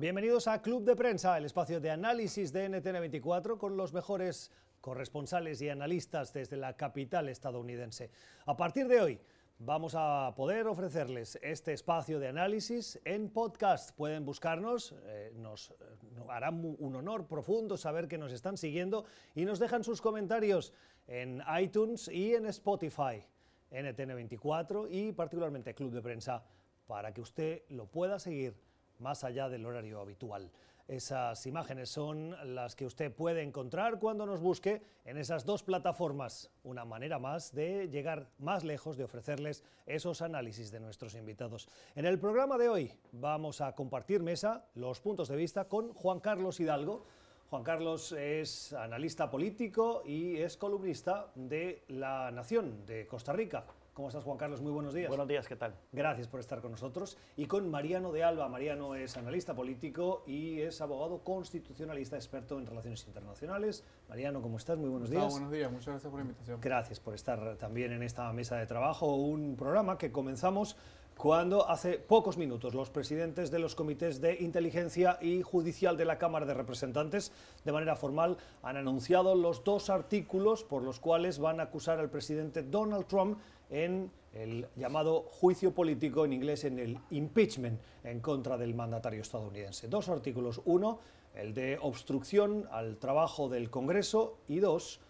Bienvenidos a Club de Prensa, el espacio de análisis de NTN24 con los mejores corresponsales y analistas desde la capital estadounidense. A partir de hoy vamos a poder ofrecerles este espacio de análisis en podcast. Pueden buscarnos, eh, nos, nos hará un honor profundo saber que nos están siguiendo y nos dejan sus comentarios en iTunes y en Spotify, NTN24 y particularmente Club de Prensa, para que usted lo pueda seguir más allá del horario habitual. Esas imágenes son las que usted puede encontrar cuando nos busque en esas dos plataformas, una manera más de llegar más lejos, de ofrecerles esos análisis de nuestros invitados. En el programa de hoy vamos a compartir mesa los puntos de vista con Juan Carlos Hidalgo. Juan Carlos es analista político y es columnista de La Nación de Costa Rica. ¿Cómo estás, Juan Carlos? Muy buenos días. Buenos días, ¿qué tal? Gracias por estar con nosotros. Y con Mariano de Alba. Mariano es analista político y es abogado constitucionalista, experto en relaciones internacionales. Mariano, ¿cómo estás? Muy buenos días. buenos días, muchas gracias por la invitación. Gracias por estar también en esta mesa de trabajo. Un programa que comenzamos cuando hace pocos minutos los presidentes de los comités de inteligencia y judicial de la Cámara de Representantes, de manera formal, han anunciado los dos artículos por los cuales van a acusar al presidente Donald Trump en el llamado juicio político, en inglés en el impeachment, en contra del mandatario estadounidense. Dos artículos. Uno, el de obstrucción al trabajo del Congreso y dos,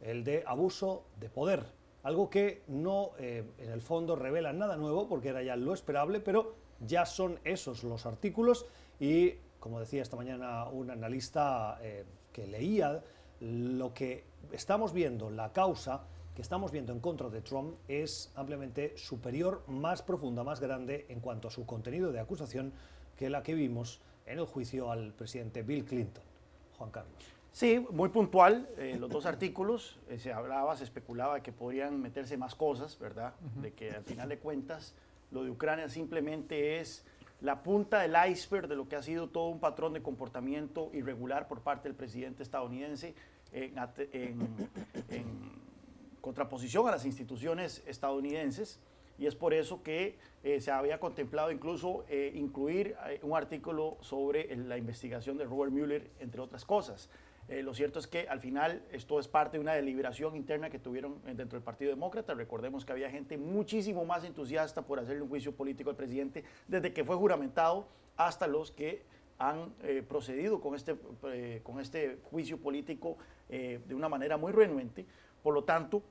el de abuso de poder. Algo que no, eh, en el fondo, revela nada nuevo, porque era ya lo esperable, pero ya son esos los artículos y, como decía esta mañana un analista eh, que leía, lo que estamos viendo, la causa, que estamos viendo en contra de Trump es ampliamente superior, más profunda, más grande en cuanto a su contenido de acusación que la que vimos en el juicio al presidente Bill Clinton. Juan Carlos. Sí, muy puntual. Eh, los dos artículos eh, se hablaba, se especulaba que podrían meterse más cosas, ¿verdad? De que al final de cuentas lo de Ucrania simplemente es la punta del iceberg de lo que ha sido todo un patrón de comportamiento irregular por parte del presidente estadounidense en, en contraposición a las instituciones estadounidenses y es por eso que eh, se había contemplado incluso eh, incluir un artículo sobre la investigación de Robert Mueller, entre otras cosas. Lo cierto es que al final esto es parte de una deliberación interna que tuvieron dentro del Partido Demócrata. Recordemos que había gente muchísimo más entusiasta por hacerle un juicio político al presidente desde que fue juramentado hasta los que han procedido con este, con este juicio político de una manera muy renuente. Por lo tanto,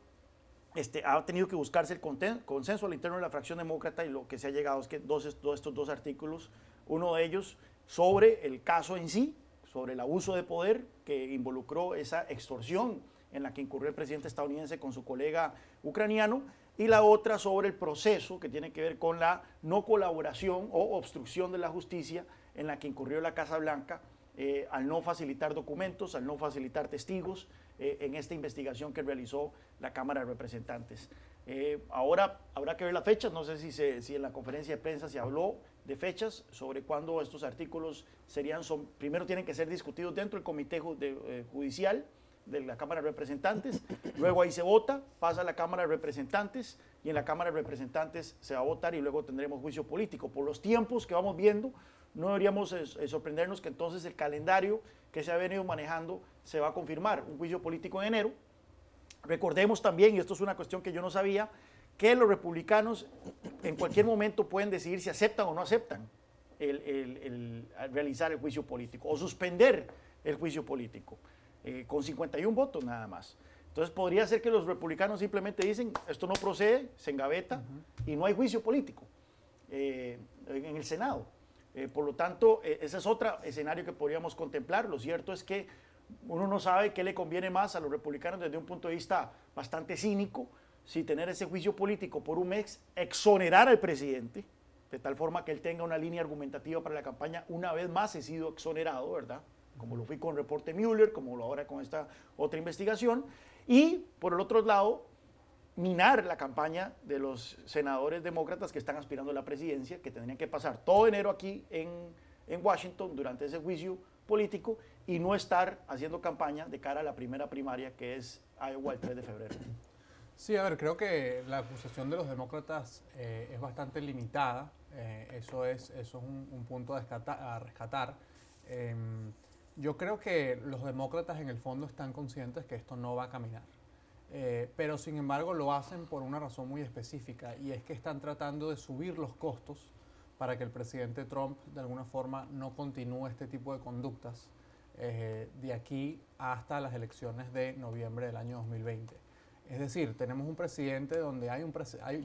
este, ha tenido que buscarse el consenso al interno de la fracción demócrata y lo que se ha llegado es que dos, estos dos artículos, uno de ellos sobre el caso en sí, sobre el abuso de poder que involucró esa extorsión en la que incurrió el presidente estadounidense con su colega ucraniano, y la otra sobre el proceso que tiene que ver con la no colaboración o obstrucción de la justicia en la que incurrió la Casa Blanca eh, al no facilitar documentos, al no facilitar testigos eh, en esta investigación que realizó la Cámara de Representantes. Eh, ahora habrá que ver las fechas, no sé si, si en la conferencia de prensa se habló de fechas sobre cuándo estos artículos serían, son, primero tienen que ser discutidos dentro del Comité Judicial de la Cámara de Representantes, luego ahí se vota, pasa a la Cámara de Representantes y en la Cámara de Representantes se va a votar y luego tendremos juicio político. Por los tiempos que vamos viendo, no deberíamos eh, eh, sorprendernos que entonces el calendario que se ha venido manejando se va a confirmar. Un juicio político en enero. Recordemos también, y esto es una cuestión que yo no sabía, que los republicanos en cualquier momento pueden decidir si aceptan o no aceptan el, realizar el juicio político o suspender el juicio político, eh, con 51 votos nada más. Entonces podría ser que los republicanos simplemente dicen, esto no procede, se engaveta y no hay juicio político en el Senado. Eh, por lo tanto, eh, ese es otro escenario que podríamos contemplar. Lo cierto es que uno no sabe qué le conviene más a los republicanos desde un punto de vista bastante cínico, si tener ese juicio político por un mes, exonerar al presidente, de tal forma que él tenga una línea argumentativa para la campaña. Una vez más he sido exonerado, ¿verdad? Como lo fui con el reporte Mueller, como lo ahora con esta otra investigación. Y por el otro lado, minar la campaña de los senadores demócratas que están aspirando a la presidencia, que tendrían que pasar todo enero aquí en, Washington durante ese juicio político y no estar haciendo campaña de cara a la primera primaria que es Iowa el 3 de febrero. Sí, a ver, creo que la acusación de los demócratas eh, es bastante limitada. Eh, eso es, eso es un, punto a, rescatar. Em, yo creo que los demócratas en el fondo están conscientes que esto no va a caminar. Eh, pero sin embargo lo hacen por una razón muy específica y es que están tratando de subir los costos para que el presidente Trump de alguna forma no continúe este tipo de conductas de aquí hasta las elecciones de noviembre del año 2020. Es decir, tenemos un presidente donde hay un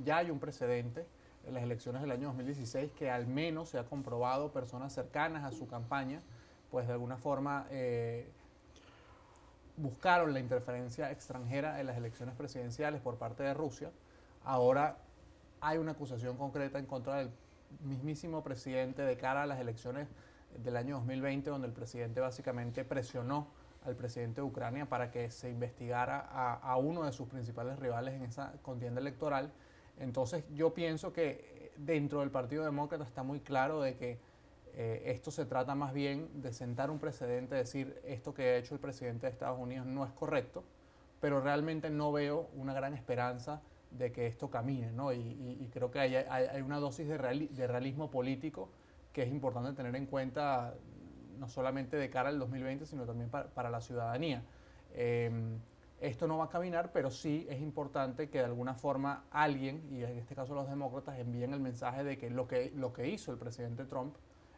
ya hay un precedente en las elecciones del año 2016 que al menos se ha comprobado personas cercanas a su campaña, pues de alguna forma eh, buscaron la interferencia extranjera en las elecciones presidenciales por parte de Rusia. Ahora hay una acusación concreta en contra del mismísimo presidente de cara a las elecciones del año 2020, donde el presidente básicamente presionó al presidente de Ucrania para que se investigara a, uno de sus principales rivales en esa contienda electoral. Entonces yo pienso que eh, dentro del Partido Demócrata está muy claro de que eh, esto se trata más bien de sentar un precedente, decir esto que ha hecho el presidente de Estados Unidos no es correcto, pero realmente no veo una gran esperanza de que esto camine, ¿no? Y, creo que hay, una dosis de realismo político que es importante tener en cuenta no solamente de cara al 2020, sino también para, la ciudadanía. Em, esto no va a caminar, pero sí es importante que de alguna forma alguien, y en este caso los demócratas, envíen el mensaje de que lo que, lo que hizo el presidente Trump,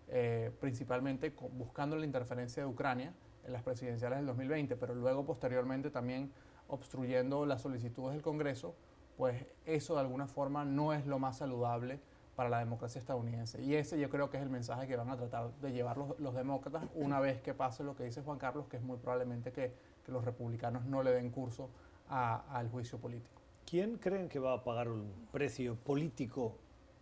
eh, principalmente buscando la interferencia de Ucrania en las presidenciales del 2020, pero luego posteriormente también obstruyendo las solicitudes del Congreso, pues eso de alguna forma no es lo más saludable para la democracia estadounidense. Y ese yo creo que es el mensaje que van a tratar de llevar los, demócratas una vez que pase lo que dice Juan Carlos, que es muy probablemente que, que los republicanos no le den curso al juicio político. ¿Quién creen que va a pagar un precio político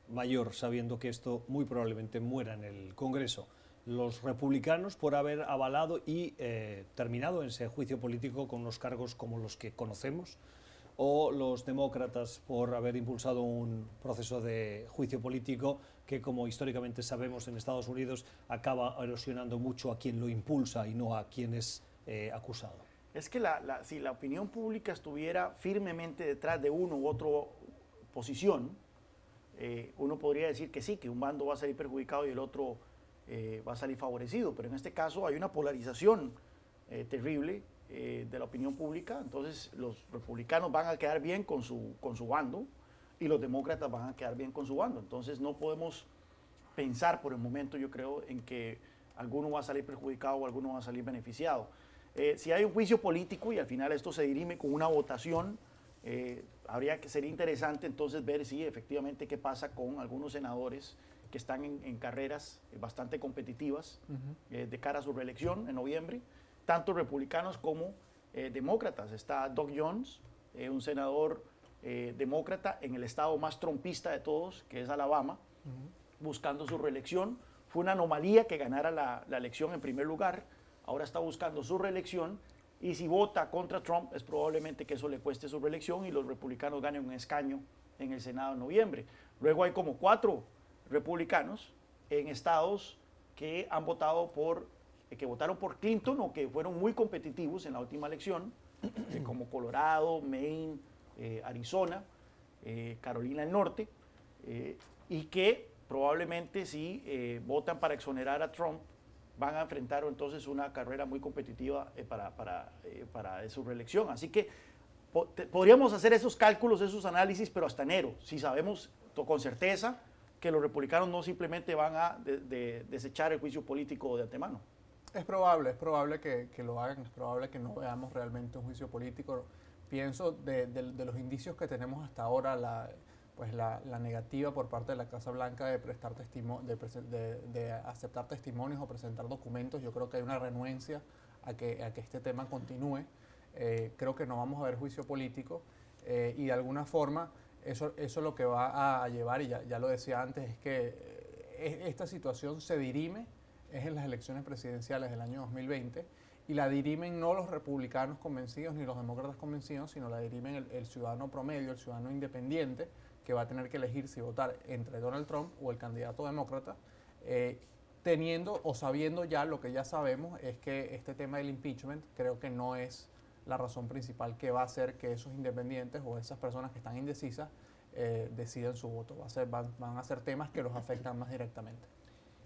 mayor sabiendo que esto muy probablemente muera en el Congreso? Los republicanos por haber avalado y eh, terminado ese juicio político con unos cargos como los que conocemos, o los demócratas por haber impulsado un proceso de juicio político que, como históricamente sabemos en Estados Unidos, acaba erosionando mucho a quien lo impulsa y no a quien es eh, acusado. Es que si la opinión pública estuviera firmemente detrás de uno u otro posición, eh, uno podría decir que sí, que un bando va a salir perjudicado y el otro eh, va a salir favorecido, pero en este caso hay una polarización terrible eh, de la opinión pública, entonces los republicanos van a quedar bien con su, con su bando y los demócratas van a quedar bien con su bando. Entonces no podemos pensar por el momento, yo creo, en que alguno va a salir perjudicado o alguno va a salir beneficiado. Eh, si hay un juicio político y al final esto se dirime con una votación, eh, habría que ser interesante entonces ver si efectivamente qué pasa con algunos senadores que están en, carreras bastante competitivas de cara a su reelección en noviembre tanto republicanos como eh, demócratas. Está Doug Jones, eh, un senador eh, demócrata en el estado más trompista de todos, que es Alabama, buscando su reelección. Fue una anomalía que ganara la, la, elección en primer lugar. Ahora está buscando su reelección. Y si vota contra Trump, es probablemente que eso le cueste su reelección y los republicanos ganen un escaño en el Senado en noviembre. Luego hay como cuatro republicanos en estados que han votado por que votaron por Clinton o que fueron muy competitivos en la última elección, eh, como Colorado, Maine, eh, Arizona, Carolina del Norte, y que probablemente si votan para exonerar a Trump, van a enfrentar entonces una carrera muy competitiva para, para, para, su reelección. Así que podríamos hacer esos cálculos, esos análisis, pero hasta enero, si sabemos con certeza que los republicanos no simplemente van a desechar el juicio político de antemano. Es probable, es probable que, lo hagan, es probable que no veamos realmente un juicio político. Pienso de, los indicios que tenemos hasta ahora, la, pues la, negativa por parte de la Casa Blanca de, prestar de, aceptar testimonios o presentar documentos, yo creo que hay una renuencia a que, a que este tema continúe. Eh, creo que no vamos a ver juicio político eh, y de alguna forma eso, eso lo que va a llevar, y ya, ya lo decía antes, es que eh, esta situación se dirime es en las elecciones presidenciales del año 2020 y la dirimen no los republicanos convencidos ni los demócratas convencidos, sino la dirimen el, ciudadano promedio, el ciudadano independiente, que va a tener que elegir si votar entre Donald Trump o el candidato demócrata, eh, teniendo o sabiendo ya lo que ya sabemos es que este tema del impeachment creo que no es la razón principal que va a hacer que esos independientes o esas personas que están indecisas eh, decidan su voto. Va a ser, van, van a ser temas que los afectan más directamente.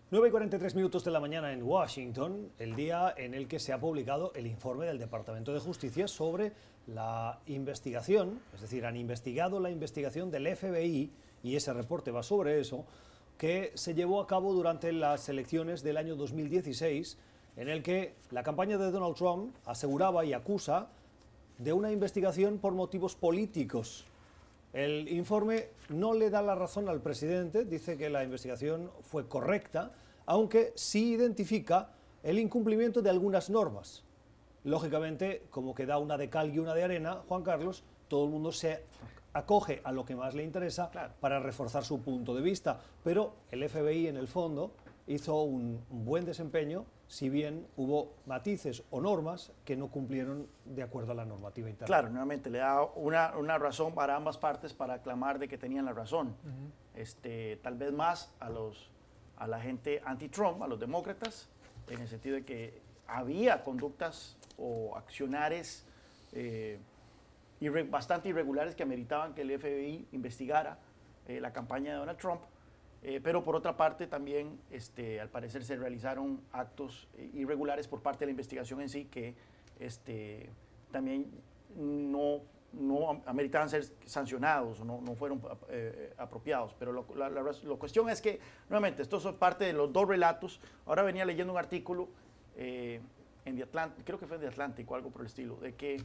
9 y 43 minutos de la mañana en Washington, el día en el que se ha publicado el informe del Departamento de Justicia sobre la investigación, es decir, han investigado la investigación del FBI y ese reporte va sobre eso, que se llevó a cabo durante las elecciones del año 2016, en el que la campaña de Donald Trump aseguraba y acusa de una investigación por motivos políticos. El informe no le da la razón al presidente, dice que la investigación fue correcta, aunque sí identifica el incumplimiento de algunas normas. Lógicamente, como que da una de cal y una de arena, Juan Carlos, todo el mundo se acoge a lo que más le interesa para reforzar su punto de vista. Pero el FBI, en el fondo, hizo un, buen desempeño, si bien hubo matices o normas que no cumplieron de acuerdo a la normativa interna. Claro, nuevamente le da una, una razón para ambas partes para aclamar de que tenían la razón. este, tal vez más a, los, a la gente anti-Trump, a los demócratas, en el sentido de que había conductas o accionares eh, bastante irregulares que ameritaban que el FBI investigara eh, la campaña de Donald Trump, eh, pero por otra parte también este, al parecer se realizaron actos eh, irregulares por parte de la investigación en sí que este, también no, no ameritaban ser sancionados no, no fueron apropiados. Pero lo, la, cuestión es que, nuevamente, esto es parte de los dos relatos. Ahora venía leyendo un artículo en The Atlantic, creo que fue en The Atlantic o algo por el estilo, de que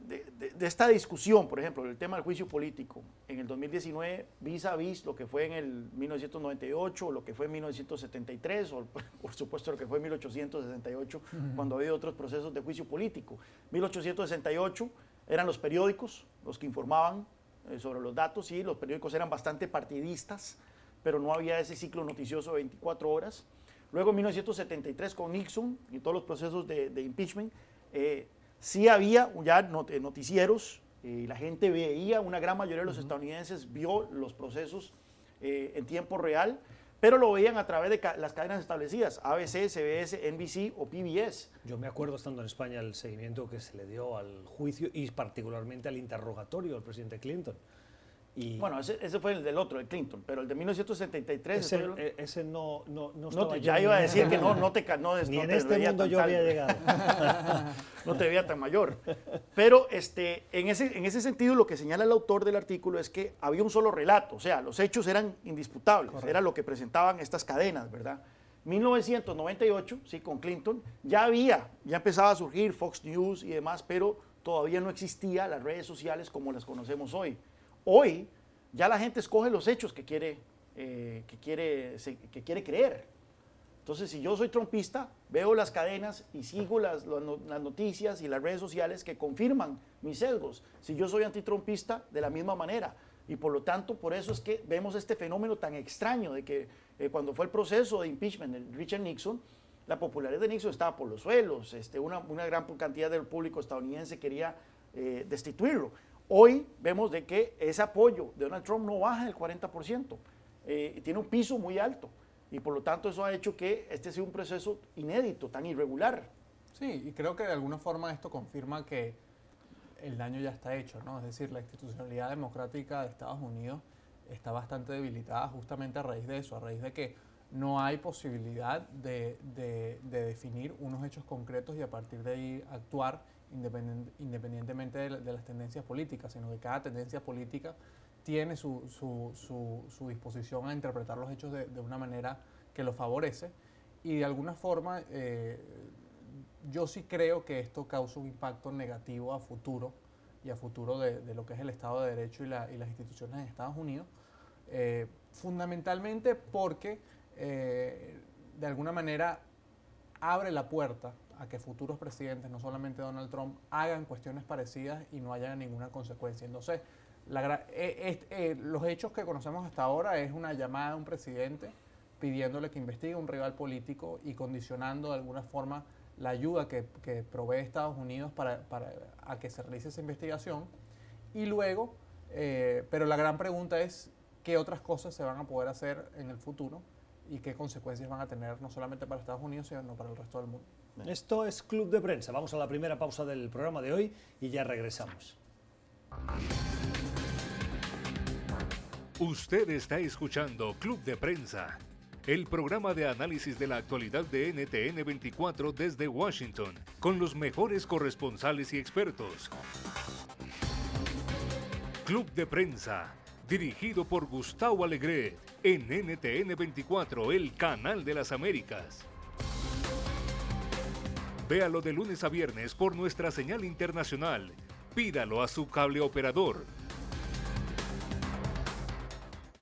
de, esta discusión, por ejemplo, el tema del juicio político, en el 2019, vis a vis lo que fue en el 1998, lo que fue en 1973, o por supuesto lo que fue en 1868, cuando había otros procesos de juicio político. 1868 eran los periódicos los que informaban eh, sobre los datos y los periódicos eran bastante partidistas, pero no había ese ciclo noticioso de 24 horas. Luego en 1973 con Nixon y todos los procesos de, de impeachment, eh, Sí había ya eh, noticieros y la gente veía, una gran mayoría de los estadounidenses vio los procesos eh, en tiempo real, pero lo veían a través de las cadenas establecidas, ABC, CBS, NBC o PBS. Yo me acuerdo estando en España el seguimiento que se le dio al juicio y particularmente al interrogatorio del presidente Clinton. Bueno, ese, ese, fue el del otro, el Clinton, pero el de 1973... Ese, eh, ese no, no, no, no Ya iba a decir que no, no te... No, Ni en este mundo yo había llegado. no te veía tan mayor. Pero este, en, ese, en ese sentido lo que señala el autor del artículo es que había un solo relato, o sea, los hechos eran indisputables, era lo que presentaban estas cadenas, ¿verdad? 1998, sí, con Clinton, ya había, ya empezaba a surgir Fox News y demás, pero todavía no existía las redes sociales como las conocemos hoy. Hoy ya la gente escoge los hechos que quiere, eh, que quiere, que quiere creer. Entonces, si yo soy trompista, veo las cadenas y sigo las, las, noticias y las redes sociales que confirman mis sesgos. Si yo soy antitrompista, de la misma manera. Y por lo tanto, por eso es que vemos este fenómeno tan extraño de que eh, cuando fue el proceso de impeachment de Richard Nixon, la popularidad de Nixon estaba por los suelos. Este, una, una gran cantidad del público estadounidense quería eh, destituirlo. Hoy vemos de que ese apoyo de Donald Trump no baja del 40%, eh, tiene un piso muy alto y por lo tanto eso ha hecho que este sea un proceso inédito, tan irregular. Sí, y creo que de alguna forma esto confirma que el daño ya está hecho, ¿no? Es decir, la institucionalidad democrática de Estados Unidos está bastante debilitada justamente a raíz de eso, a raíz de que no hay posibilidad de, de, de definir unos hechos concretos y a partir de ahí actuar independientemente de, las tendencias políticas, sino que cada tendencia política tiene su, su, disposición a interpretar los hechos de, una manera que lo favorece. Y de alguna forma, eh, yo sí creo que esto causa un impacto negativo a futuro y a futuro de, lo que es el Estado de Derecho y, las instituciones en Estados Unidos, eh, fundamentalmente porque eh, de alguna manera abre la puerta a que futuros presidentes, no solamente Donald Trump, hagan cuestiones parecidas y no haya ninguna consecuencia. Entonces, eh, eh, los hechos que conocemos hasta ahora es una llamada a un presidente pidiéndole que investigue un rival político y condicionando de alguna forma la ayuda que, provee Estados Unidos para, a que se realice esa investigación. Y luego, eh, pero la gran pregunta es qué otras cosas se van a poder hacer en el futuro y qué consecuencias van a tener no solamente para Estados Unidos, sino para el resto del mundo. Esto es Club de Prensa. Vamos a la primera pausa del programa de hoy y ya regresamos. Usted está escuchando Club de Prensa, el programa de análisis de la actualidad de NTN 24 desde Washington, con los mejores corresponsales y expertos. Club de Prensa, dirigido por Gustavo Alegre, en NTN 24, el canal de las Américas. Véalo de lunes a viernes por nuestra señal internacional. Pídalo a su cable operador.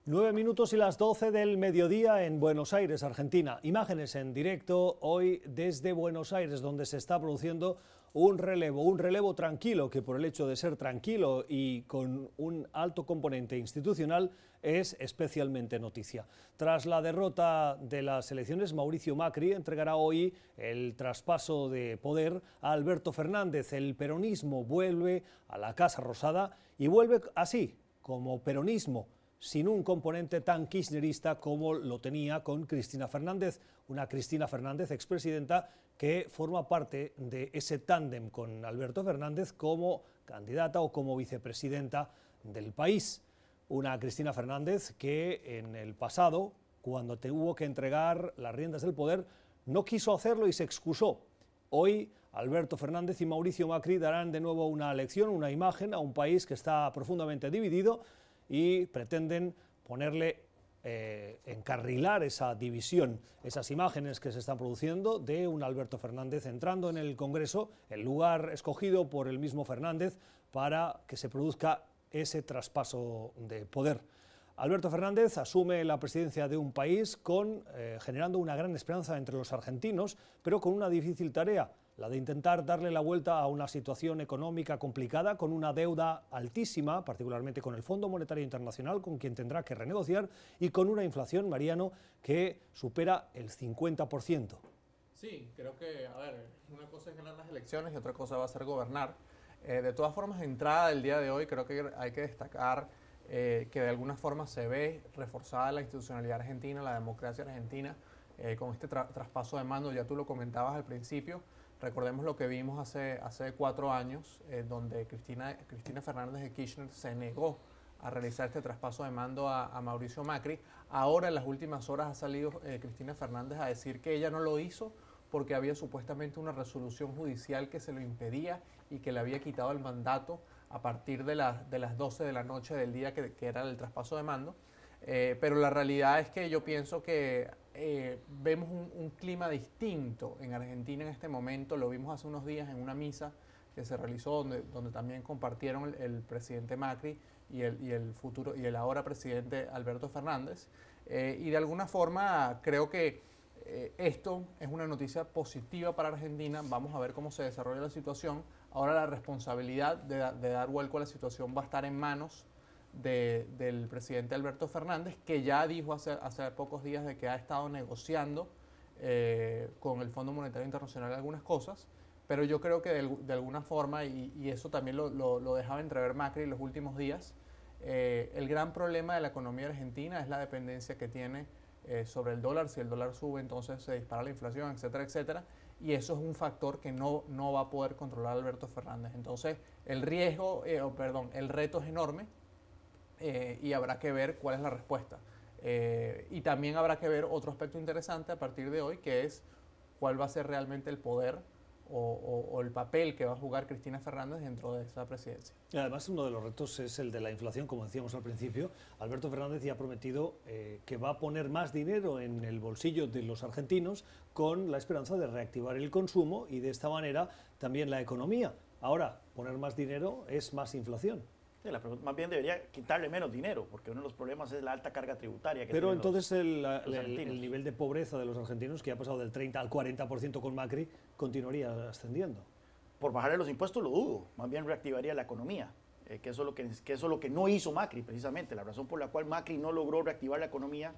Nueve minutos y las doce del mediodía en Buenos Aires, Argentina. Imágenes en directo hoy desde Buenos Aires, donde se está produciendo un relevo, un relevo tranquilo que por el hecho de ser tranquilo y con un alto componente institucional es especialmente noticia. Tras la derrota de las elecciones, Mauricio Macri entregará hoy el traspaso de poder a Alberto Fernández. El peronismo vuelve a la Casa Rosada y vuelve así, como peronismo sin un componente tan kirchnerista como lo tenía con Cristina Fernández, una Cristina Fernández expresidenta que forma parte de ese tándem con Alberto Fernández como candidata o como vicepresidenta del país. Una Cristina Fernández que en el pasado, cuando tuvo que entregar las riendas del poder, no quiso hacerlo y se excusó. Hoy Alberto Fernández y Mauricio Macri darán de nuevo una lección, una imagen a un país que está profundamente dividido y pretenden ponerle, eh, encarrilar esa división, esas imágenes que se están produciendo de un Alberto Fernández entrando en el Congreso, el lugar escogido por el mismo Fernández para que se produzca ese traspaso de poder. Alberto Fernández asume la presidencia de un país con, eh, generando una gran esperanza entre los argentinos, pero con una difícil tarea, la de intentar darle la vuelta a una situación económica complicada con una deuda altísima, particularmente con el Fondo Monetario Internacional, con quien tendrá que renegociar, y con una inflación, Mariano, que supera el 50%. Sí, creo que, a ver, una cosa es ganar las elecciones y otra cosa va a ser gobernar. Eh, de todas formas, entrada del día de hoy, creo que hay que destacar eh, que de alguna forma se ve reforzada la institucionalidad argentina, la democracia argentina, eh, con este traspaso de mando, ya tú lo comentabas al principio. Recordemos lo que vimos hace, hace cuatro años, eh, donde Cristina, Cristina Fernández de Kirchner se negó a realizar este traspaso de mando a, Mauricio Macri. Ahora, en las últimas horas, ha salido eh, Cristina Fernández a decir que ella no lo hizo porque había supuestamente una resolución judicial que se lo impedía y que le había quitado el mandato a partir de, de las 12 de la noche del día que, era el traspaso de mando. Eh, pero la realidad es que yo pienso que eh, vemos un, clima distinto en Argentina en este momento. Lo vimos hace unos días en una misa que se realizó donde, donde también compartieron el, presidente Macri y el, y el, futuro y el ahora presidente Alberto Fernández. Eh, y de alguna forma creo que esto es una noticia positiva para Argentina. Vamos a ver cómo se desarrolla la situación. Ahora la responsabilidad de, de dar vuelco a la situación va a estar en manos del presidente Alberto Fernández, que ya dijo hace, hace pocos días de que ha estado negociando eh, con el Fondo Monetario Internacional algunas cosas, pero yo creo que de, alguna forma, y, eso también lo, lo, dejaba entrever Macri en los últimos días, eh, el gran problema de la economía argentina es la dependencia que tiene eh, sobre el dólar. Si el dólar sube, entonces se dispara la inflación, etcétera, etcétera. Y eso es un factor que no, no va a poder controlar Alberto Fernández. Entonces, el riesgo, perdón, el reto es enorme eh, y habrá que ver cuál es la respuesta. Eh, y también habrá que ver otro aspecto interesante a partir de hoy, que es cuál va a ser realmente el poder o, el papel que va a jugar Cristina Fernández dentro de esa presidencia. Y además, uno de los retos es el de la inflación, como decíamos al principio. Alberto Fernández ya ha prometido eh, que va a poner más dinero en el bolsillo de los argentinos con la esperanza de reactivar el consumo y de esta manera también la economía. Ahora, poner más dinero es más inflación más bien debería quitarle menos dinero, porque uno de los problemas es la alta carga tributaria. Que Pero entonces el, el, nivel de pobreza de los argentinos, que ha pasado del 30 al 40% con Macri, continuaría ascendiendo. Por bajarle los impuestos lo dudo, más bien reactivaría la economía, eh, que, eso es lo que, que eso es lo que no hizo Macri precisamente. La razón por la cual Macri no logró reactivar la economía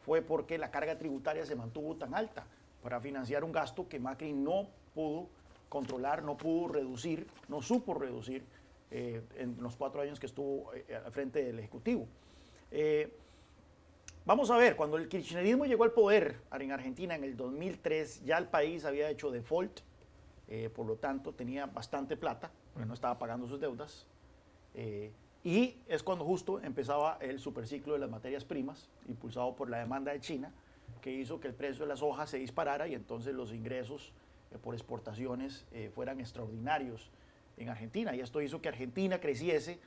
fue porque la carga tributaria se mantuvo tan alta para financiar un gasto que Macri no pudo controlar, no pudo reducir, no supo reducir eh, en los cuatro años que estuvo eh, al frente del Ejecutivo. Eh, vamos a ver, cuando el kirchnerismo llegó al poder en Argentina en el 2003, ya el país había hecho default, eh, por lo tanto tenía bastante plata, porque no estaba pagando sus deudas. Eh, y es cuando justo empezaba el superciclo de las materias primas, impulsado por la demanda de China, que hizo que el precio de las hojas se disparara y entonces los ingresos eh, por exportaciones fueran extraordinarios en Argentina. Y esto hizo que Argentina creciese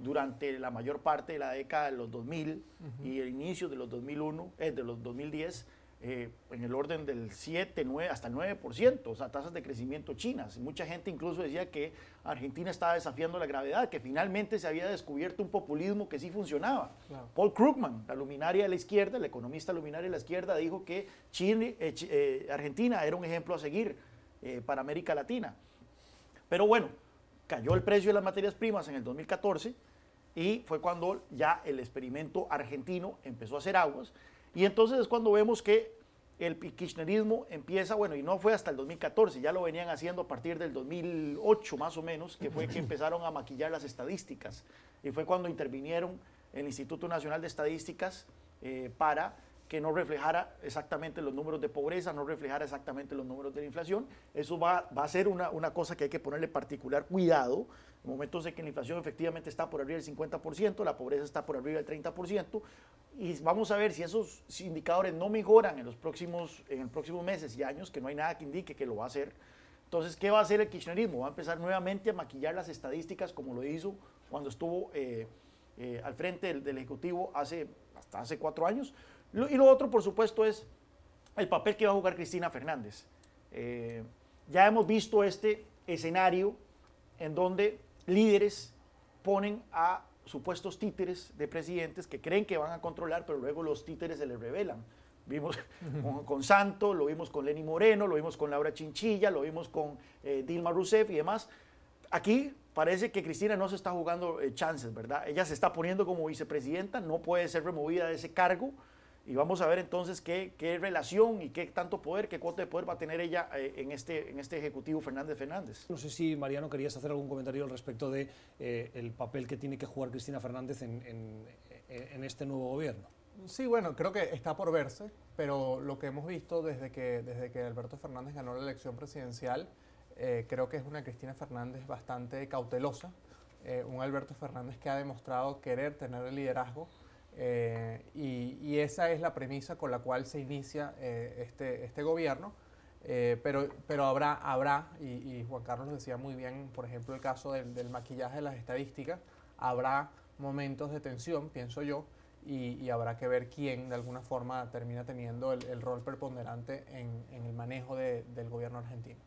durante la mayor parte de la década de los 2000 y el inicio de los 2001, eh, de los 2010, eh, en el orden del 7, 9, hasta el 9%, o sea, tasas de crecimiento chinas. Mucha gente incluso decía que Argentina estaba desafiando la gravedad, que finalmente se había descubierto un populismo que sí funcionaba. Paul Krugman, la luminaria de la izquierda, el economista luminaria de la izquierda, dijo que Chile, eh, Argentina era un ejemplo a seguir para América Latina. Pero bueno, cayó el precio de las materias primas en el 2014 y fue cuando ya el experimento argentino empezó a hacer aguas. Y entonces es cuando vemos que el kirchnerismo empieza, bueno, y no fue hasta el 2014, ya lo venían haciendo a partir del 2008 más o menos, que fue que empezaron a maquillar las estadísticas. Y fue cuando intervinieron el Instituto Nacional de Estadísticas eh, para que no reflejara exactamente los números de pobreza, no reflejara exactamente los números de la inflación. Eso va, va a ser una, una, cosa que hay que ponerle particular cuidado. En momentos de que la inflación efectivamente está por arriba del 50%, la pobreza está por arriba del 30%, y vamos a ver si esos indicadores no mejoran en los próximos, en los próximos meses y años, que no hay nada que indique que lo va a hacer. Entonces, ¿qué va a hacer el kirchnerismo? Va a empezar nuevamente a maquillar las estadísticas como lo hizo cuando estuvo eh, eh, al frente del, del Ejecutivo hace, hasta hace cuatro años y lo otro, por supuesto, es el papel que va a jugar Cristina Fernández. Eh, ya hemos visto este escenario en donde líderes ponen a supuestos títeres de presidentes que creen que van a controlar, pero luego los títeres se les revelan. Vimos con, Santo, lo vimos con Lenny Moreno, lo vimos con Laura Chinchilla, lo vimos con eh, Dilma Rousseff y demás. Aquí parece que Cristina no se está jugando eh, chances, ¿verdad? Ella se está poniendo como vicepresidenta, no puede ser removida de ese cargo y vamos a ver entonces qué, qué, relación y qué tanto poder, qué cuota de poder va a tener ella eh, en, este, en este Ejecutivo Fernández Fernández. No sé si, Mariano, querías hacer algún comentario al respecto de eh, el papel que tiene que jugar Cristina Fernández en, en, en, este nuevo gobierno. Sí, bueno, creo que está por verse, pero lo que hemos visto desde que, desde que Alberto Fernández ganó la elección presidencial, eh, creo que es una Cristina Fernández bastante cautelosa, un Alberto Fernández que ha demostrado querer tener el liderazgo eh, y, esa es la premisa con la cual se inicia eh, este, este gobierno. Eh, pero, pero habrá, habrá y, Juan Carlos decía muy bien, por ejemplo, el caso del, maquillaje de las estadísticas, habrá momentos de tensión, pienso yo, y, habrá que ver quién de alguna forma termina teniendo el, rol preponderante en, el manejo de, del gobierno argentino.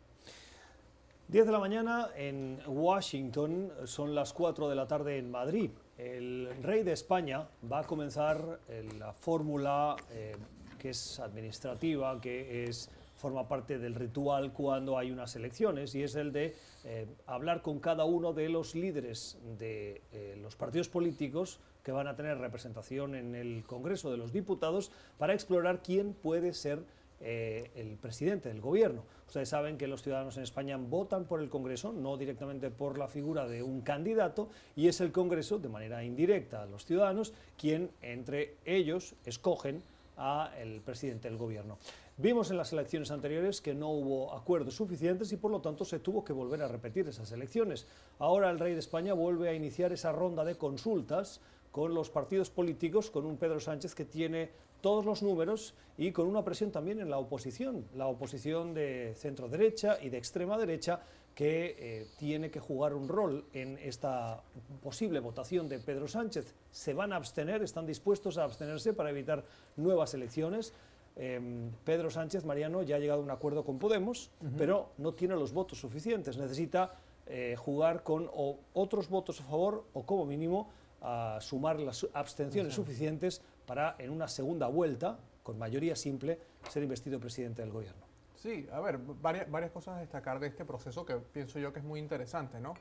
10 de la mañana en Washington, son las 4 de la tarde en Madrid. El rey de España va a comenzar eh, la fórmula eh, que es administrativa, que es, forma parte del ritual cuando hay unas elecciones, y es el de eh, hablar con cada uno de los líderes de los partidos políticos que van a tener representación en el Congreso de los Diputados para explorar quién puede ser eh, el presidente del gobierno. Ustedes saben que los ciudadanos en España votan por el Congreso, no directamente por la figura de un candidato, y es el Congreso, de manera indirecta a los ciudadanos, quien entre ellos escogen al presidente del gobierno. Vimos en las elecciones anteriores que no hubo acuerdos suficientes y por lo tanto se tuvo que volver a repetir esas elecciones. Ahora el rey de España vuelve a iniciar esa ronda de consultas con los partidos políticos, con un Pedro Sánchez que tiene todos los números y con una presión también en la oposición, la oposición de centro derecha y de extrema derecha que eh, tiene que jugar un rol en esta posible votación de Pedro Sánchez. Se van a abstener, están dispuestos a abstenerse para evitar nuevas elecciones. Em, Pedro Sánchez, Mariano, ya ha llegado a un acuerdo con Podemos, pero no tiene los votos suficientes. Necesita eh, jugar con otros votos a favor o como mínimo a sumar las abstenciones suficientes para en una segunda vuelta, con mayoría simple, ser investido presidente del gobierno. Sí, a ver, varias, varias cosas a destacar de este proceso que pienso yo que es muy interesante, ¿no?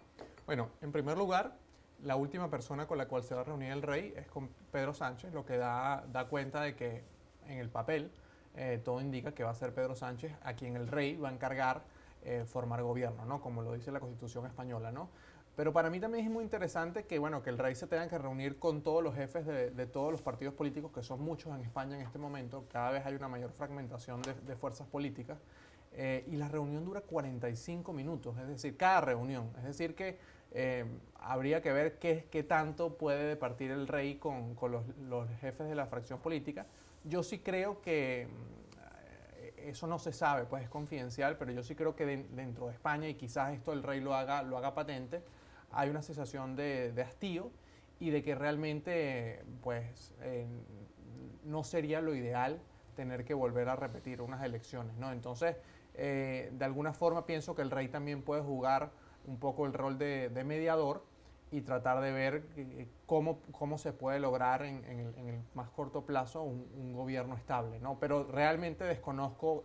Bueno, en primer lugar, la última persona con la cual se va a reunir el rey es con Pedro Sánchez, lo que da, da cuenta de que en el papel eh, todo indica que va a ser Pedro Sánchez a quien el rey va a encargar eh, formar gobierno, ¿no? Como lo dice la Constitución española, ¿no? Pero para mí también es muy interesante que, bueno, que el rey se tenga que reunir con todos los jefes de, todos los partidos políticos, que son muchos en España en este momento. Cada vez hay una mayor fragmentación de, fuerzas políticas. Eh, y la reunión dura 45 minutos, es decir, cada reunión. Es decir, que eh, habría que ver qué, qué, tanto puede departir el rey con, con los, los, jefes de la fracción política. Yo sí creo que mm, eso no se sabe, pues es confidencial, pero yo sí creo que dentro de España, y quizás esto el rey lo haga, lo haga patente, hay una sensación de, hastío y de que realmente pues, eh, no sería lo ideal tener que volver a repetir unas elecciones. ¿no? Entonces, eh, de alguna forma pienso que el rey también puede jugar un poco el rol de, mediador y tratar de ver eh, cómo, cómo se puede lograr en, el, más corto plazo un, gobierno estable. ¿no? Pero realmente desconozco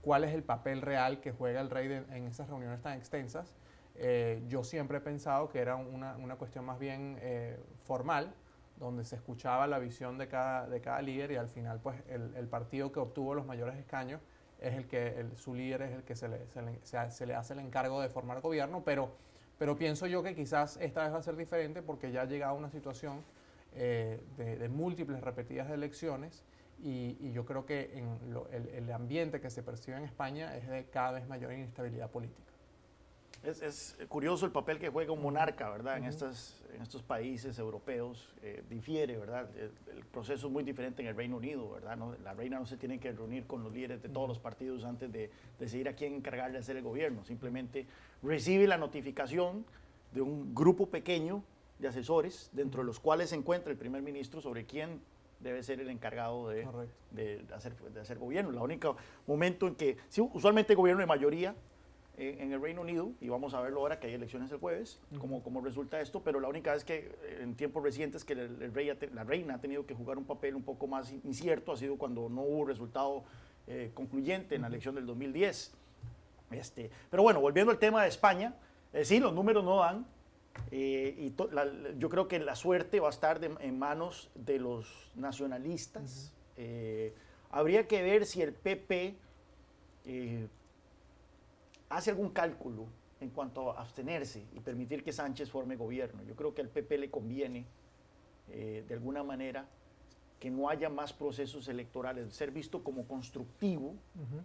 cuál es el papel real que juega el rey en esas reuniones tan extensas eh, yo siempre he pensado que era una, una cuestión más bien eh, formal, donde se escuchaba la visión de cada, de cada líder y al final pues el, partido que obtuvo los mayores escaños es el que su líder es el que se le, se le, hace el encargo de formar gobierno, pero, pero pienso yo que quizás esta vez va a ser diferente porque ya ha llegado una situación eh, de, múltiples repetidas elecciones y, yo creo que el ambiente que se percibe en España es de cada vez mayor inestabilidad política. Es, curioso el papel que juega un monarca, ¿verdad? en, estas, en estos países europeos. Eh, difiere, ¿verdad? El, proceso es muy diferente en el Reino Unido, ¿verdad? la reina no se tiene que reunir con los líderes de todos los partidos antes de decidir a quién encargarle de hacer el gobierno. Simplemente recibe la notificación de un grupo pequeño de asesores, dentro de los cuales se encuentra el primer ministro sobre quién debe ser el encargado de, de, hacer, de hacer gobierno. El único momento en que, usualmente el gobierno de mayoría en el Reino Unido, y vamos a verlo ahora que hay elecciones el jueves, cómo, cómo, resulta esto, pero la única vez que eh, en tiempos recientes que el, rey la reina ha tenido que jugar un papel un poco más incierto ha sido cuando no hubo resultado eh, concluyente en la elección del 2010. Este, pero bueno, volviendo al tema de España, eh, sí, los números no dan, y yo creo que la suerte va a estar en manos de los nacionalistas. habría que ver si el PP hace algún cálculo en cuanto a abstenerse y permitir que Sánchez forme gobierno. Yo creo que al PP le conviene, eh, de alguna manera, que no haya más procesos electorales, ser visto como constructivo,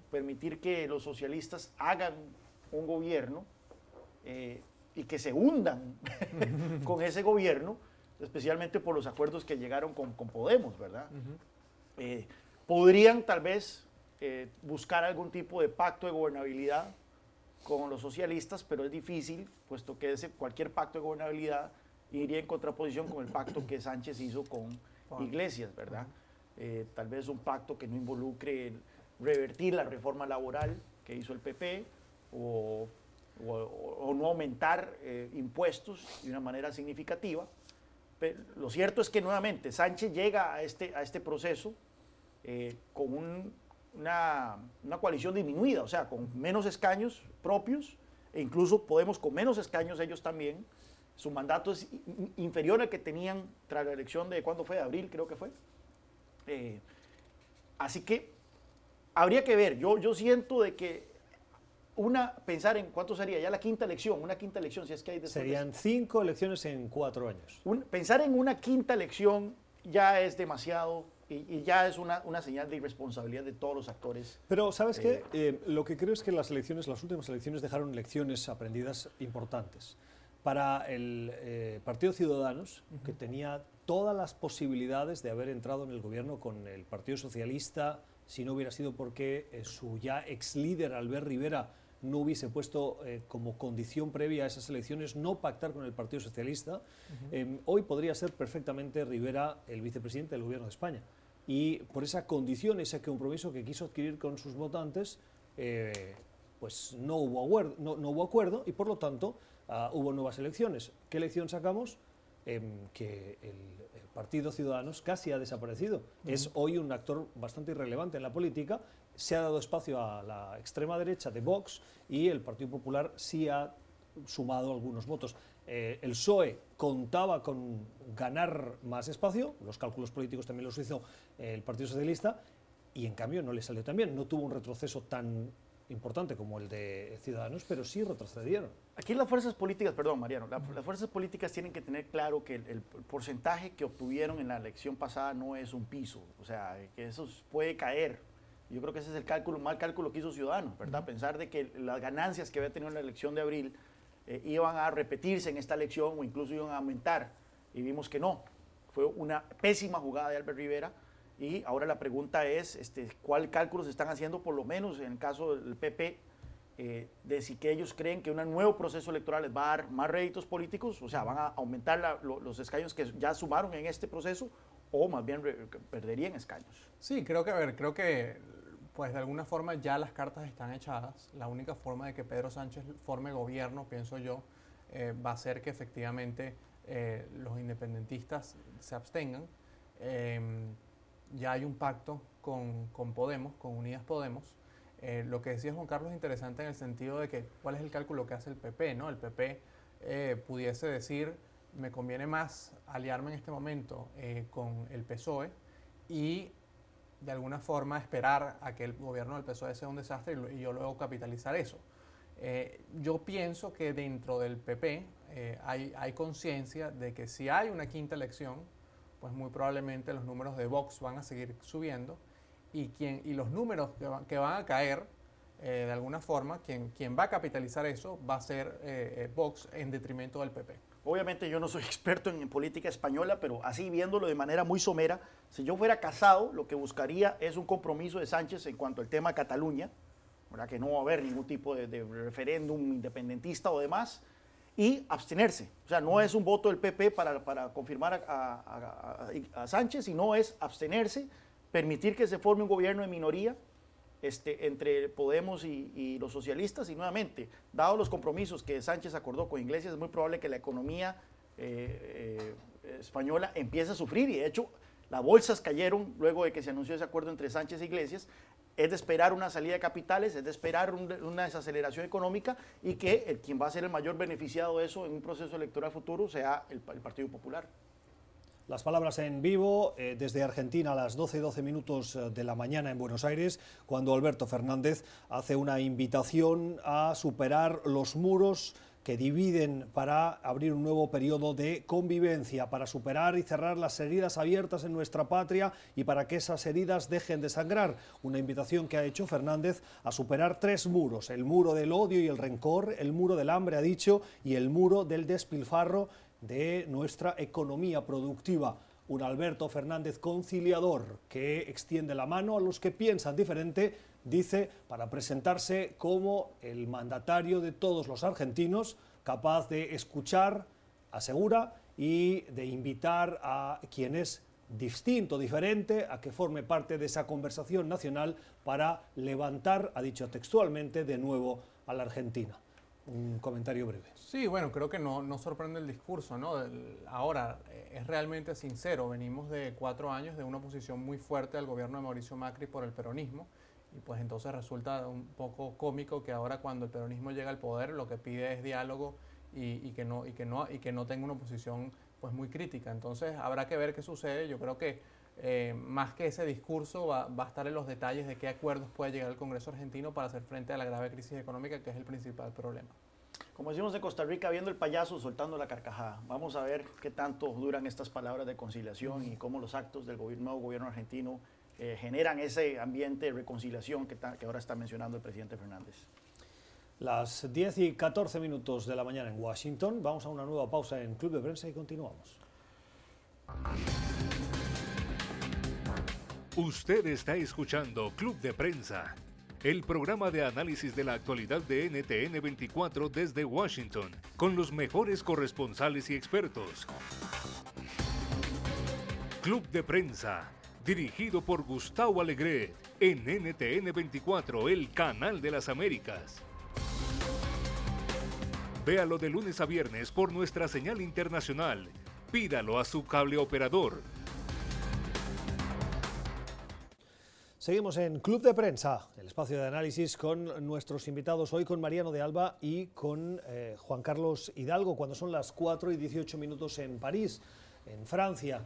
permitir que los socialistas hagan un gobierno eh, y que se hundan con ese gobierno, especialmente por los acuerdos que llegaron con, Podemos, ¿verdad? Eh, podrían tal vez buscar algún tipo de pacto de gobernabilidad con los socialistas, pero es difícil, puesto que ese, cualquier pacto de gobernabilidad iría en contraposición con el pacto que Sánchez hizo con Iglesias, ¿verdad? Eh, tal vez un pacto que no involucre revertir la reforma laboral que hizo el PP o, no aumentar eh, impuestos de una manera significativa. Pero lo cierto es que nuevamente Sánchez llega a este, a este proceso eh, con un una, coalición disminuida, o sea, con menos escaños propios, e incluso Podemos con menos escaños ellos también. Su mandato es inferior al que tenían tras la elección de, ¿cuándo fue? De abril, creo que fue. Eh, así que habría que ver, yo, yo siento de que una, pensar en cuánto sería ya la quinta elección, una quinta elección, si es que hay Serían cinco elecciones en cuatro años. pensar en una quinta elección ya es demasiado y, ya es una, una, señal de irresponsabilidad de todos los actores. Pero, ¿sabes qué? Eh, eh, lo que creo es que las elecciones, las últimas elecciones dejaron lecciones aprendidas importantes. Para el eh, Partido Ciudadanos, que tenía todas las posibilidades de haber entrado en el gobierno con el Partido Socialista, si no hubiera sido porque su ya ex líder, Albert Rivera, no hubiese puesto como condición previa a esas elecciones no pactar con el Partido Socialista, hoy podría ser perfectamente Rivera el vicepresidente del Gobierno de España y por esa condición, ese compromiso que quiso adquirir con sus votantes, eh, pues no hubo, acuerdo, no, hubo acuerdo y por lo tanto ah, hubo nuevas elecciones. ¿Qué elección sacamos? Em, que el, Partido Ciudadanos casi ha desaparecido. Es hoy un actor bastante irrelevante en la política. Se ha dado espacio a la extrema derecha de Vox y el Partido Popular sí ha sumado algunos votos. Eh, el PSOE contaba con ganar más espacio, los cálculos políticos también los hizo eh, el Partido Socialista, y en cambio no le salió tan bien, no tuvo un retroceso tan importante como el de Ciudadanos, pero sí retrocedieron. Aquí las fuerzas políticas, perdón Mariano, las fuerzas políticas tienen que tener claro que el, porcentaje que obtuvieron en la elección pasada no es un piso, o sea, que eso puede caer. Yo creo que ese es el cálculo, mal cálculo que hizo Ciudadanos, ¿verdad? Pensar de que las ganancias que había tenido en la elección de abril eh, iban a repetirse en esta elección o incluso iban a aumentar, y vimos que no. Fue una pésima jugada de Albert Rivera y ahora la pregunta es, este, ¿cuál cálculos están haciendo, por lo menos en el caso del PP, eh, de si que ellos creen que un nuevo proceso electoral les va a dar más réditos políticos, o sea, van a aumentar los escaños que ya sumaron en este proceso, o más bien perderían escaños? Sí, creo que, a ver, creo que pues de alguna forma ya las cartas están echadas. La única forma de que Pedro Sánchez forme gobierno, pienso yo, eh, va a ser que efectivamente eh, los independentistas se abstengan. Em, ya hay un pacto con, con Podemos, con Unidas Podemos. Eh, lo que decía Juan Carlos es interesante en el sentido de que cuál es el cálculo que hace el PP, ¿no? El PP pudiese decir, me conviene más aliarme en este momento con el PSOE y de alguna forma esperar a que el gobierno del PSOE sea un desastre y, yo luego capitalizar eso. yo pienso que dentro del PP hay, hay conciencia de que si hay una quinta elección, pues muy probablemente los números de Vox van a seguir subiendo y, quien, y los números que, van a caer, eh, de alguna forma, quien, quien va a capitalizar eso va a ser eh, eh, Vox en detrimento del PP. Obviamente yo no soy experto en, política española, pero así viéndolo de manera muy somera, si yo fuera casado, lo que buscaría es un compromiso de Sánchez en cuanto al tema Cataluña, ¿verdad? que no va a haber ningún tipo de referéndum independentista o demás, y abstenerse. O sea, no es un voto del PP para, para confirmar a, a, Sánchez, sino es abstenerse, permitir que se forme un gobierno de minoría este, entre Podemos y, los socialistas. Y nuevamente, dado los compromisos que Sánchez acordó con Iglesias, es muy probable que la economía eh, eh, española empiece a sufrir. Y de hecho, las bolsas cayeron luego de que se anunció ese acuerdo entre Sánchez y Iglesias es de esperar una salida de capitales, es de esperar una desaceleración económica y que quien va a ser el mayor beneficiado de eso en un proceso electoral futuro sea el, Partido Popular. Las palabras en vivo eh, desde Argentina a las 12 12 minutos eh, de la mañana en Buenos Aires, cuando Alberto Fernández hace una invitación a superar los muros que dividen para abrir un nuevo periodo de convivencia, para superar y cerrar las heridas abiertas en nuestra patria y para que esas heridas dejen de sangrar. Una invitación que ha hecho Fernández a superar tres muros, el muro del odio y el rencor, el muro del hambre, ha dicho, y el muro del despilfarro de nuestra economía productiva un Alberto Fernández conciliador que extiende la mano a los que piensan diferente, dice, para presentarse como el mandatario de todos los argentinos, capaz de escuchar, asegura, y de invitar a quien es distinto, diferente, a que forme parte de esa conversación nacional para levantar, ha dicho textualmente, de nuevo a la Argentina. Un comentario breve. Sí, bueno, creo que no, no sorprende el discurso, ¿no? ahora, eh, es realmente sincero, venimos de cuatro años de una oposición muy fuerte al gobierno de Mauricio Macri por el peronismo, y pues entonces resulta un poco cómico que ahora cuando el peronismo llega al poder lo que pide es diálogo y, que, no, y, que, no, y que no tenga una oposición pues muy crítica. Entonces habrá que ver qué sucede. Yo creo que eh, más que ese discurso va, va, a estar en los detalles de qué acuerdos puede llegar el Congreso argentino para hacer frente a la grave crisis económica que es el principal problema. Como decimos en Costa Rica, viendo el payaso soltando la carcajada. Vamos a ver qué tanto duran estas palabras de conciliación y cómo los actos del nuevo gobierno argentino eh, generan ese ambiente de reconciliación que, que ahora está mencionando el presidente Fernández. Las 10 y 14 minutos de la mañana en Washington. Vamos a una nueva pausa en Club de Prensa y continuamos. Usted está escuchando Club de Prensa el programa de análisis de la actualidad de NTN 24 desde Washington, con los mejores corresponsales y expertos. Club de Prensa, dirigido por Gustavo Alegret, en NTN 24, el canal de las Américas. Véalo de lunes a viernes por nuestra señal internacional. Pídalo a su cable operador Seguimos en Club de Prensa, el espacio de análisis con nuestros invitados hoy, con Mariano de Alba y con eh, Juan Carlos Hidalgo, cuando son las 4 y 18 minutos en París, en Francia.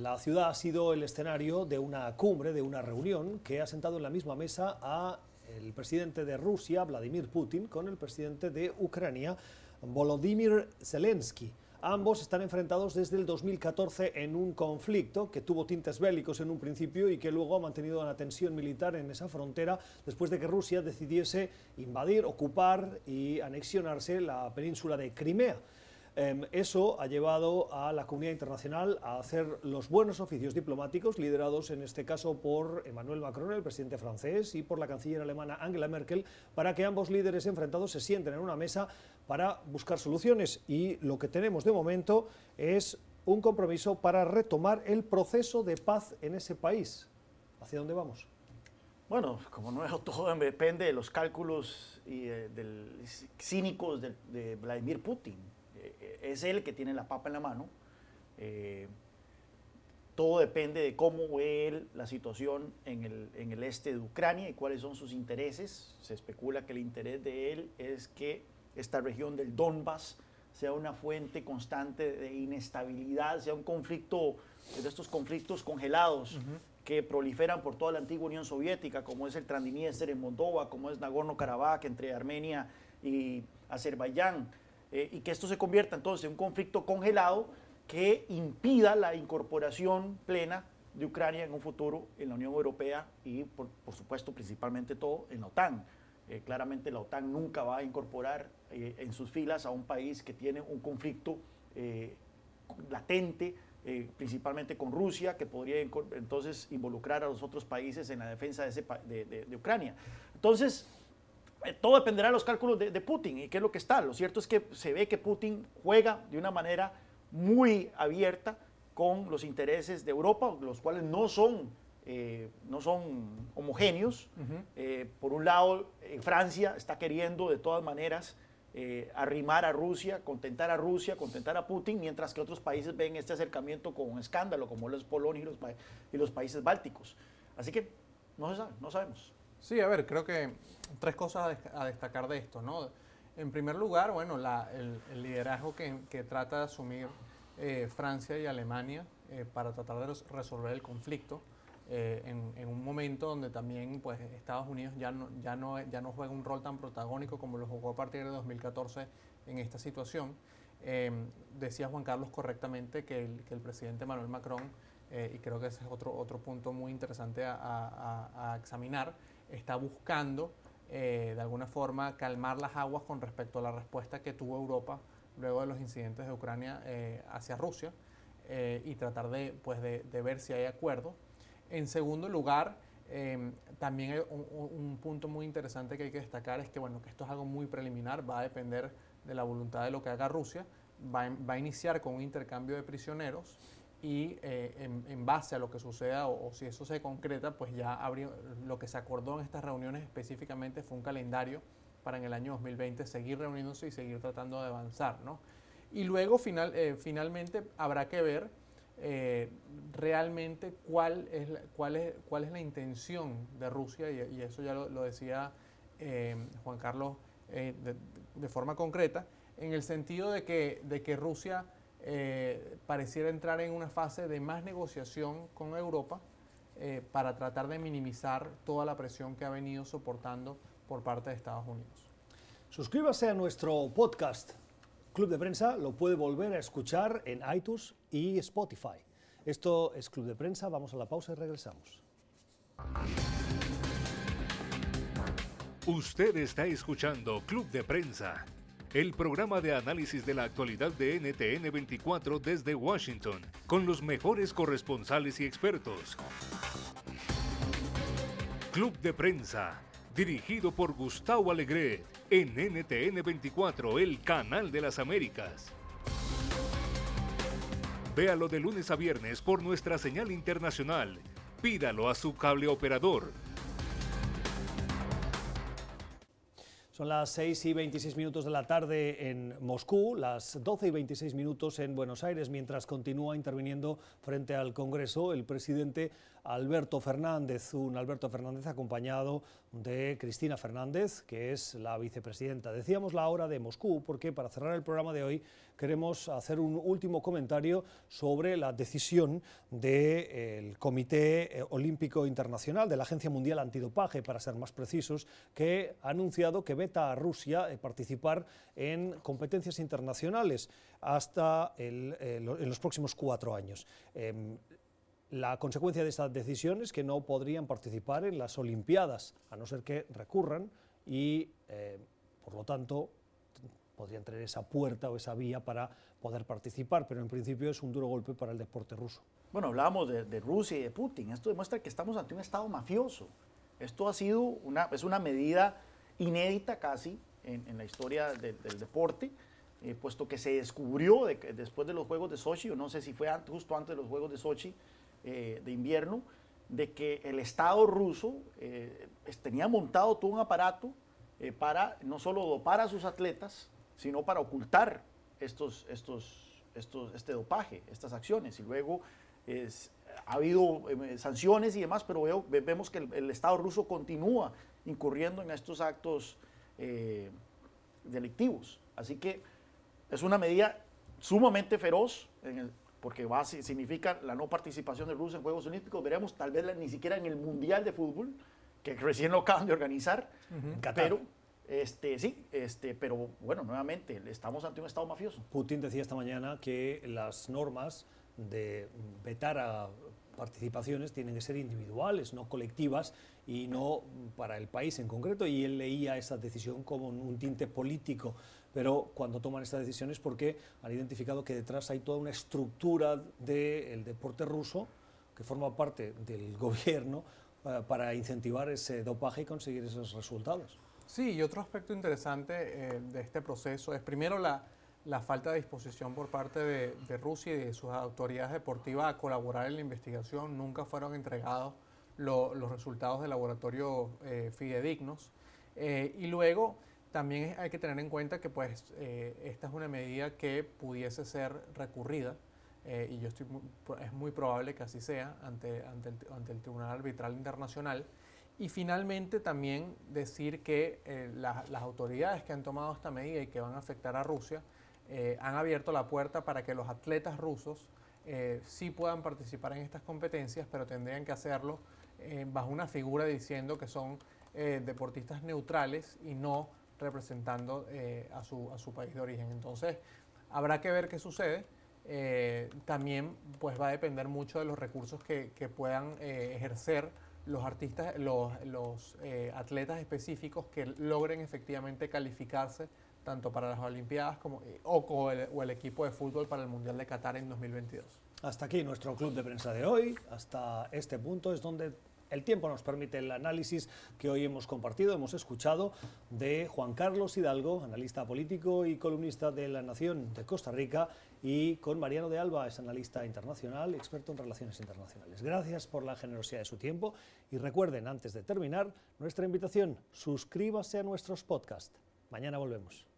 La ciudad ha sido el escenario de una cumbre, de una reunión que ha sentado en la misma mesa a el presidente de Rusia, Vladimir Putin, con el presidente de Ucrania, Volodymyr Zelensky. Ambos están enfrentados desde el 2014 en un conflicto que tuvo tintes bélicos en un principio y que luego ha mantenido una tensión militar en esa frontera después de que Rusia decidiese invadir, ocupar y anexionarse la península de Crimea. Em, eso ha llevado a la comunidad internacional a hacer los buenos oficios diplomáticos, liderados en este caso por Emmanuel Macron, el presidente francés, y por la canciller alemana Angela Merkel, para que ambos líderes enfrentados se sienten en una mesa para buscar soluciones. Y lo que tenemos de momento es un compromiso para retomar el proceso de paz en ese país. ¿Hacia dónde vamos? Bueno, como no todo depende de los cálculos y del, cínicos de Vladimir Putin es él que tiene la papa en la mano. Eh, todo depende de cómo ve él la situación en el, en el, este de Ucrania y cuáles son sus intereses. Se especula que el interés de él es que esta región del Donbass sea una fuente constante de inestabilidad, sea un conflicto, de estos conflictos congelados que proliferan por toda la antigua Unión Soviética, como es el Transnistria en Moldova, como es Nagorno-Karabaj entre Armenia y Azerbaiyán. Eh, y que esto se convierta entonces en un conflicto congelado que impida la incorporación plena de Ucrania en un futuro en la Unión Europea y, por, supuesto, principalmente todo en la OTAN. Eh, claramente la OTAN nunca va a incorporar eh, en sus filas a un país que tiene un conflicto latente, principalmente con Rusia, que podría entonces involucrar a los otros países en la defensa de, Ucrania. Entonces, eh, todo dependerá de los cálculos de, Putin y qué es lo que está. Lo cierto es que se ve que Putin juega de una manera muy abierta con los intereses de Europa, los cuales no son, eh, no son homogéneos. Eh, por un lado, Francia está queriendo de todas maneras arrimar a Rusia, contentar a Rusia, contentar a Putin, mientras que otros países ven este acercamiento con un escándalo, como los Polonia y los, y los países bálticos. Así que no se sabe, no sabemos. Sí, a ver, creo que tres cosas a, destacar de esto, ¿no? En primer lugar, bueno, el, liderazgo que, trata de asumir eh, Francia y Alemania eh, para tratar de resolver el conflicto eh, en, un momento donde también pues, Estados Unidos ya no, ya, no, ya no juega un rol tan protagónico como lo jugó a partir de 2014 en esta situación. decía Juan Carlos correctamente que el, que el presidente Manuel Macron, y creo que ese es otro, otro punto muy interesante a, a examinar, está buscando eh, de alguna forma calmar las aguas con respecto a la respuesta que tuvo Europa luego de los incidentes de Ucrania eh, hacia Rusia eh, y tratar de, pues de, ver si hay acuerdo. En segundo lugar, em, también hay un, punto muy interesante que hay que destacar es que, bueno, que esto es algo muy preliminar, va a depender de la voluntad de lo que haga Rusia, va, a iniciar con un intercambio de prisioneros y eh, en, base a lo que suceda o, si eso se concreta, pues ya habría, lo que se acordó en estas reuniones específicamente fue un calendario para en el año 2020 seguir reuniéndose y seguir tratando de avanzar, ¿no? Y luego final, eh, finalmente habrá que ver eh, realmente cuál es, la, cuál, es, cuál es la intención de Rusia, y, eso ya lo, decía Juan Carlos de, de, forma concreta, en el sentido de que, de que Rusia eh, pareciera entrar en una fase de más negociación con Europa eh, para tratar de minimizar toda la presión que ha venido soportando por parte de Estados Unidos. Suscríbase a nuestro podcast Club de Prensa, lo puede volver a escuchar en iTunes y Spotify. Esto es Club de Prensa, vamos a la pausa y regresamos. Usted está escuchando Club de Prensa el programa de análisis de la actualidad de NTN 24 desde Washington, con los mejores corresponsales y expertos. Club de Prensa, dirigido por Gustavo Alegret, en NTN 24, el canal de las Américas. Véalo de lunes a viernes por nuestra señal internacional. Pídalo a su cable operador Son las 6 y 26 minutos de la tarde en Moscú, las 12 y 26 minutos en Buenos Aires, mientras continúa interviniendo frente al Congreso el presidente Alberto Fernández, un Alberto Fernández acompañado de Cristina Fernández, que es la vicepresidenta. Decíamos la hora de Moscú, porque para cerrar el programa de hoy queremos hacer un último comentario sobre la decisión del Comité Olímpico Internacional, de la Agencia Mundial Antidopaje, para ser más precisos, que ha anunciado que veta a Rusia eh, participar en competencias internacionales hasta eh, en los próximos cuatro años. La consecuencia de esta decisión es que no podrían participar en las Olimpiadas, a no ser que recurran y, eh, por lo tanto, podrían tener esa puerta o esa vía para poder participar, pero en principio es un duro golpe para el deporte ruso. Bueno, hablábamos de, Rusia y de Putin. Esto demuestra que estamos ante un Estado mafioso. Esto ha sido una, es una medida inédita casi en, la historia del deporte, eh, puesto que se descubrió después de los Juegos de Sochi, o no sé si fue justo antes de los Juegos de Sochi, eh, de invierno, de que el Estado ruso eh, tenía montado todo un aparato para no solo dopar a sus atletas, sino para ocultar estos, estos, estos, este dopaje, estas acciones. Y luego ha habido sanciones y demás, pero vemos que el, Estado ruso continúa incurriendo en estos actos delictivos. Así que es una medida sumamente feroz, porque va, significa la no participación de Rusia en Juegos Olímpicos. Veremos tal vez ni siquiera en el Mundial de Fútbol, que recién lo acaban de organizar. Pero, este, sí, este, pero bueno, nuevamente, estamos ante un Estado mafioso. Putin decía esta mañana que las normas de vetar a participaciones tienen que ser individuales, no colectivas y no para el país en concreto. Y él leía esa decisión como un tinte político pero cuando toman estas decisiones porque han identificado que detrás hay toda una estructura del deporte ruso que forma parte del gobierno eh, para incentivar ese dopaje y conseguir esos resultados. Sí, y otro aspecto interesante eh, de este proceso es primero la, la falta de disposición por parte de, Rusia y de sus autoridades deportivas a colaborar en la investigación. Nunca fueron entregados los resultados del laboratorio eh, fidedignos. y luego también hay que tener en cuenta que pues eh, esta es una medida que pudiese ser recurrida eh, y yo estoy es muy probable que así sea ante, ante, el, Tribunal Arbitral Internacional. Y finalmente también decir que eh, las autoridades que han tomado esta medida y que van a afectar a Rusia han abierto la puerta para que los atletas rusos sí puedan participar en estas competencias, pero tendrían que hacerlo bajo una figura diciendo que son deportistas neutrales y no representando eh, a, su, a, su, país de origen. Entonces, habrá que ver qué sucede. Eh, también pues va a depender mucho de los recursos que, que puedan eh, ejercer los artistas, los, los atletas específicos que logren efectivamente calificarse tanto para las Olimpiadas como, o, o, el, o el equipo de fútbol para el Mundial de Qatar en 2022. Hasta aquí nuestro club de prensa de hoy. Hasta este punto es donde el tiempo nos permite el análisis que hoy hemos compartido, hemos escuchado de Juan Carlos Hidalgo, analista político y columnista de La Nación de Costa Rica, y con Mariano de Alba, es analista internacional, experto en relaciones internacionales. Gracias por la generosidad de su tiempo y recuerden, antes de terminar, nuestra invitación, suscríbase a nuestros podcasts. Mañana volvemos.